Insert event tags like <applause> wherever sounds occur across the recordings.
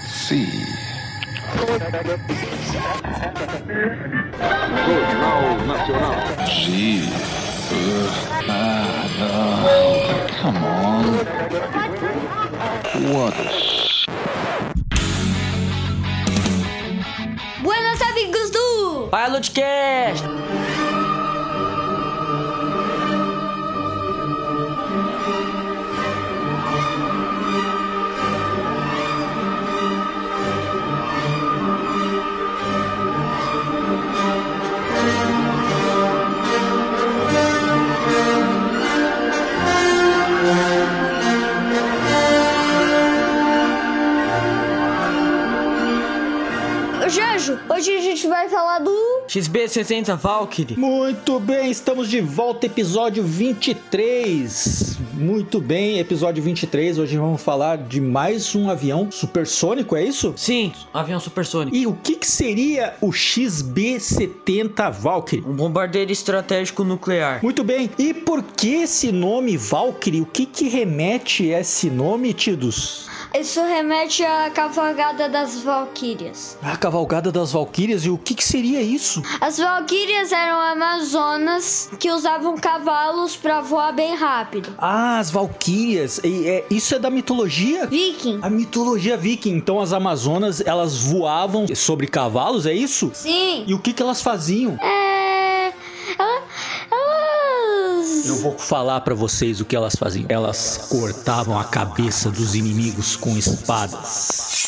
Let's see. Jornal Nacional. Ah, no. Come on. What Buenos amigos do Pilotcast! Vai falar do XB60 Valkyrie. Muito bem, estamos de volta, episódio 23. Muito bem, episódio 23. Hoje vamos falar de mais um avião supersônico, é isso? Sim, avião supersônico. E o que, que seria o XB-70 Valkyrie? Um bombardeiro estratégico nuclear. Muito bem, e por que esse nome Valkyrie? O que, que remete a esse nome, Tidos? Isso remete à cavalgada das Valquírias. A cavalgada das Valquírias, e o que, que seria isso? As Valquírias eram amazonas que usavam cavalos para voar bem rápido. Ah, as Valquírias, e, é, isso é da mitologia? Viking. A mitologia viking, então as Amazonas, elas voavam sobre cavalos, é isso? Sim. E o que, que elas faziam? É. ela- Elas. Eu vou falar pra vocês o que elas faziam. Elas cortavam a cabeça dos inimigos com espadas.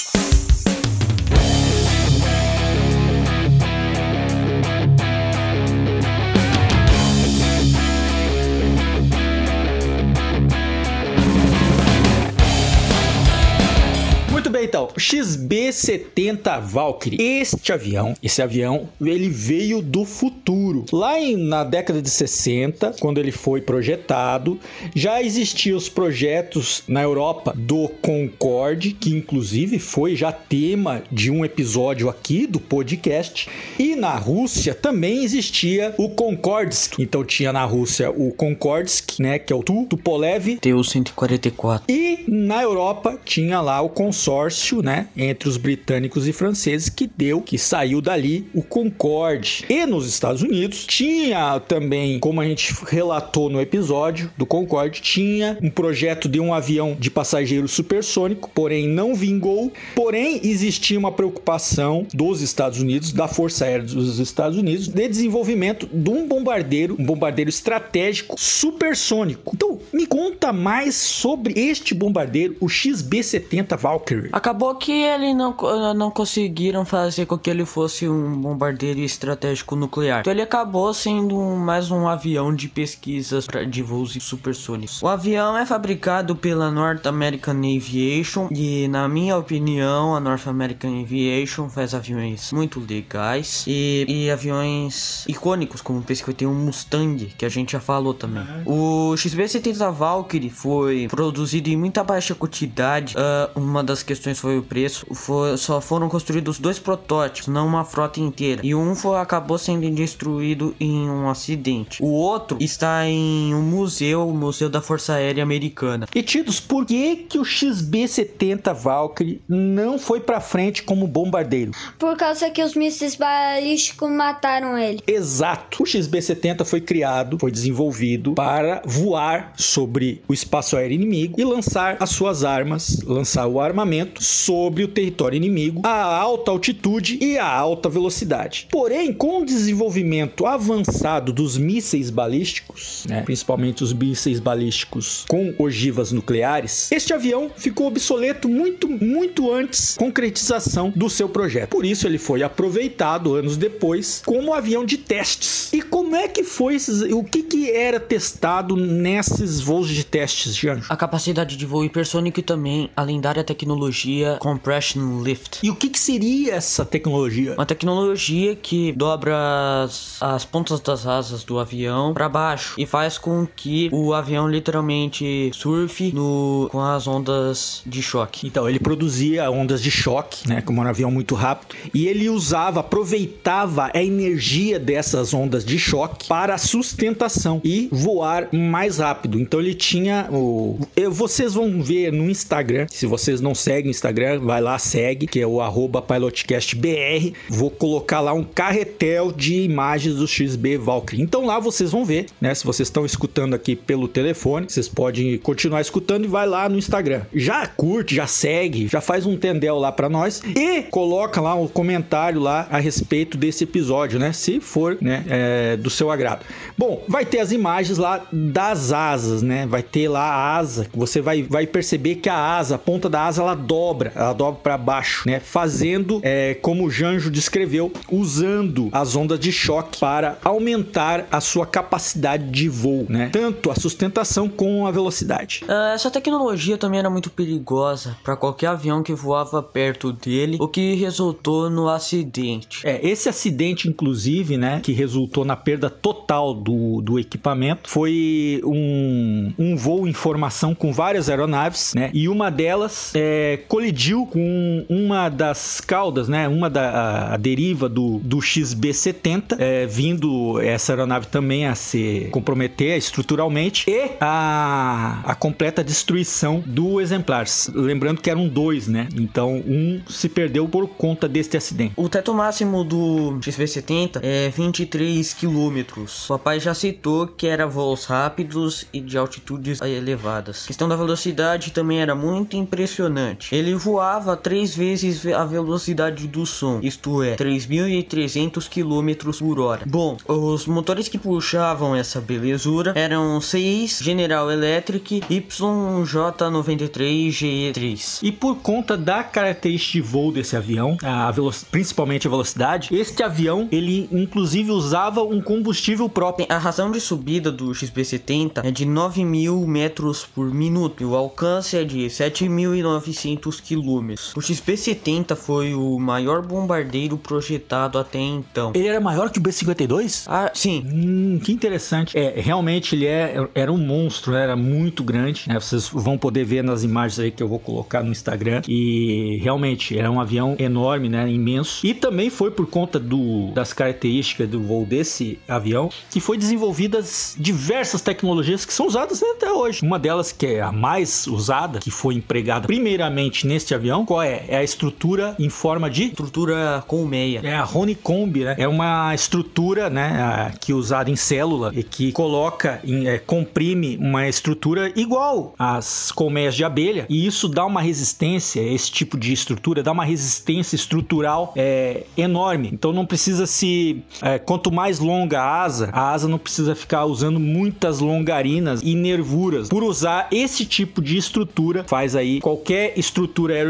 XB-70 Valkyrie. Este avião, esse avião, ele veio do futuro. Lá em- na década de 60, quando ele foi projetado, já existiam os projetos na Europa do Concorde, que inclusive foi já tema de um episódio aqui do podcast. E na Rússia também existia o Konkordsky. Então tinha na Rússia o Konkordsky, né, que é o Tu, Tupolev, TU-144. e na Europa tinha lá o consórcio, né, entre os britânicos e franceses que deu, que saiu dali o Concorde. E nos Estados Unidos tinha também, como a gente relatou no episódio do Concorde, tinha um projeto de um avião de passageiro supersônico, porém não vingou. Porém existia uma preocupação dos Estados Unidos, da Força Aérea dos Estados Unidos, de desenvolvimento de um bombardeiro, um bombardeiro estratégico supersônico. Então, me conta mais sobre este bombardeiro, o XB-70 Valkyrie. Acabou que ele não, não conseguiram fazer com que ele fosse um bombardeiro estratégico nuclear. Então ele acabou sendo mais um avião de pesquisas de voos supersônicos. O avião é fabricado pela North American Aviation e, na minha opinião, a North American Aviation faz aviões muito legais e, e aviões icônicos, como o P-51 Mustang, que a gente já falou também. O XB-70 Valkyrie foi produzido em muita baixa quantidade. Ah, uma das questões foi preço. Foi- só foram construídos dois protótipos, não uma frota inteira. E um foi, acabou sendo destruído em um acidente. O outro está em um museu, o Museu da Força Aérea Americana. E Tidos, por que, que o XB-70 Valkyrie não foi pra frente como bombardeiro? Por causa que os mísseis balísticos mataram ele. Exato. O XB-70 foi criado, foi desenvolvido para voar sobre o espaço aéreo inimigo e lançar as suas armas, lançar o armamento sobre o território inimigo a alta altitude e a alta velocidade. Porém, com o desenvolvimento avançado dos mísseis balísticos, né, principalmente os mísseis balísticos com ogivas nucleares, este avião ficou obsoleto muito, muito antes da concretização do seu projeto. Por isso, ele foi aproveitado anos depois como avião de testes. E como é que foi esses, o que que era testado nesses voos de testes, Janjo? A capacidade de voo hipersônico e também a lendária tecnologia Compression Lift. E o que que seria essa tecnologia? Uma tecnologia que dobra as, as pontas das asas do avião para baixo e faz com que o avião literalmente surfe no, com as ondas de choque. Então, ele produzia ondas de choque, né, como era um avião muito rápido, e ele usava, aproveitava a energia dessas ondas de choque para sustentação e voar mais rápido. Então, ele tinha o vocês vão ver no Instagram, se vocês não seguem Instagram, vai lá, segue, que é o pilotcastbr. Vou colocar lá um carretel de imagens do XB Valkyrie. Então lá vocês vão ver, né? Se vocês estão escutando aqui pelo telefone, vocês podem continuar escutando e vai lá no Instagram. Já curte, já segue, já faz um tendel lá para nós e coloca lá um comentário lá a respeito desse episódio, né? Se for, né, é, do seu agrado. Bom, vai ter as imagens lá das asas, né? Vai ter lá a asa. Você vai, vai perceber que a asa, a ponta da asa, ela dobra, ela dobra para baixo, né? Fazendo é, como o Janjo descreveu, usando as ondas de choque para aumentar a sua capacidade de voo, né? Tanto a sustentação como a velocidade. Ah, essa tecnologia também era muito perigosa para qualquer avião que voava perto dele, o que resultou no acidente. É, esse acidente, inclusive, né, que resultou na perda total do, do equipamento, foi um, um voo em formação com várias aeronaves, né, e uma delas é, colidiu com uma das caudas, né, uma da a, a deriva do, do XB-70, é, vindo essa aeronave também a se comprometer estruturalmente e a, a completa destruição do exemplar. Lembrando que eram dois, né, então um se perdeu por conta deste acidente. O teto máximo do XB-70 é 23 km. O papai já citou que era voos rápidos e de altitudes elevadas. A questão da velocidade também era muito impressionante. Ele voava três vezes a velocidade do som, isto é, 3.300 km por hora. Bom, os motores que puxavam essa belezura eram 6 General Electric YJ93 GE3. E por conta da característica de voo desse avião, a principalmente a velocidade, este avião ele inclusive usava um combustível próprio. A razão de subida do XB-70 é de 9.000 metros por minuto e o alcance é de 7.900 quilômetros. O XB-70 foi o maior bombardeiro projetado até então. Ele era maior que o B-52? Ah, sim, Hum, que interessante. É, realmente ele é, era um monstro, era muito grande. né? Vocês vão poder ver nas imagens aí que eu vou colocar no Instagram. E realmente era um avião enorme, né? Imenso. E também foi por conta do, das características do voo desse avião que foi desenvolvidas diversas tecnologias que são usadas até hoje. Uma delas que é a mais usada, que foi empregada primeiramente neste avião, qual é? É a estrutura em forma de estrutura colmeia. é a honeycomb, né? É uma estrutura, né, que é usada em célula e que coloca, em- é, comprime uma estrutura igual às colmeias de abelha e isso dá uma resistência, esse tipo de estrutura dá uma resistência estrutural é, enorme. Então não precisa se, é, quanto mais longa a asa, a asa não precisa ficar usando muitas longarinas e nervuras. Por usar esse tipo de estrutura, faz aí qualquer estrutura aerodinâmica,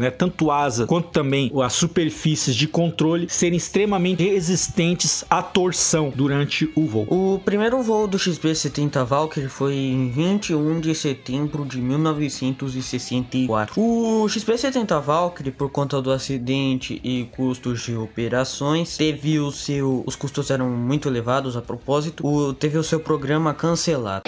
né, tanto asa quanto também as superfícies de controle serem extremamente resistentes à torção durante o voo. O primeiro voo do XB-70 Valkyrie foi em 21 de setembro de 1964. O XB-70 Valkyrie, por conta do acidente e custos de operações, teve o seu, os custos eram muito elevados a propósito, o- teve o seu programa cancelado.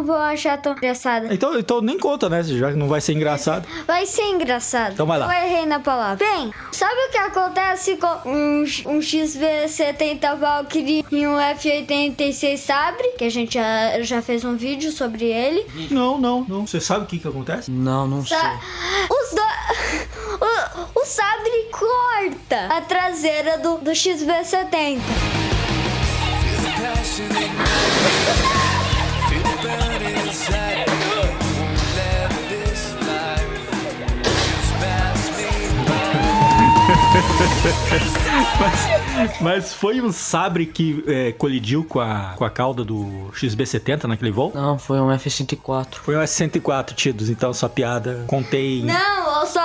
Não vão achar tão engraçada. Então, então nem conta, né? Já que não vai ser engraçado. Vai ser engraçado. Então vai lá. Eu errei na palavra. Bem, sabe o que acontece com um, um XB70 Valkyrie e um F86 Sabre? Que a gente já, já fez um vídeo sobre ele. Não, não, não. Você sabe o que que acontece? Não, não sei. Sa- Os dois. <laughs> O, o Sabre corta a traseira do, do XB70. <laughs> Mas foi um sabre que é, colidiu com a, com a cauda do XB70 naquele voo? Não, foi um F-104. Foi um S-104, Tidos. Então sua piada contei. Não, eu só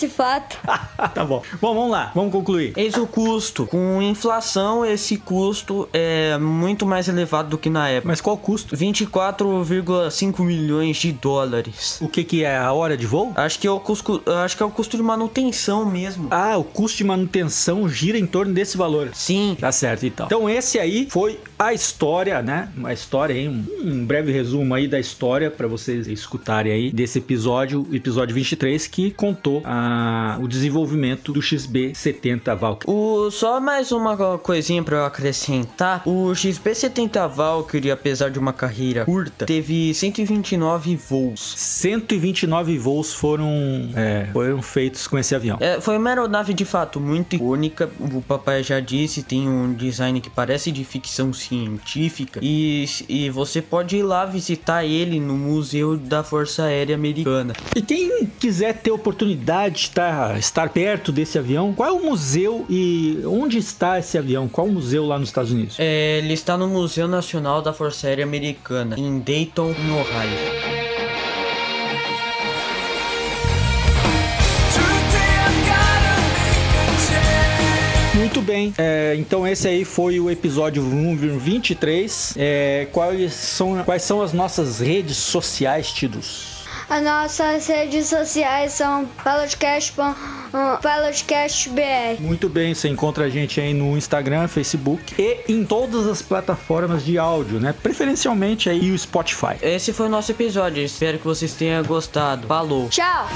esse fato. <laughs> tá bom. Bom, vamos lá. Vamos concluir. Eis o custo. Com inflação, esse custo é muito mais elevado do que na época. Mas qual o custo? 24,5 milhões de dólares. O que, que é a hora de voo? Acho que é o custo, acho que é o custo de manutenção mesmo. Ah, o custo de manutenção gira em torno desse valor. Sim. Tá certo, então. Então esse aí foi a história, né? Uma história aí, um, um breve resumo aí da história pra vocês escutarem aí desse episódio, episódio 23, que contou a, a, o desenvolvimento do XB70 Valkyrie. O, só mais uma coisinha pra eu acrescentar. O XB70 Valkyrie, apesar de uma carreira curta, teve 129 voos. 129 voos foram, é, foram feitos com esse avião. É, foi uma aeronave de fato muito icônica. O papai já disse, tem um design que parece de ficção científica. E, e você pode ir lá visitar ele no Museu da Força Aérea Americana. E quem quiser ter oportunidade de estar, estar perto desse avião, qual é o museu e onde está esse avião? Qual o museu lá nos Estados Unidos? É, ele está no Museu Nacional da Força Aérea Americana, em Dayton, no Ohio. Muito bem, é, então esse aí foi o episódio número 23. É, quais, são, quais são as nossas redes sociais, Tidos? As nossas redes sociais são Pelotcast, Pelotcast BR. Muito bem, você encontra a gente aí no Instagram, Facebook e em todas as plataformas de áudio, né? Preferencialmente aí o Spotify. Esse foi o nosso episódio, espero que vocês tenham gostado. Falou! Tchau!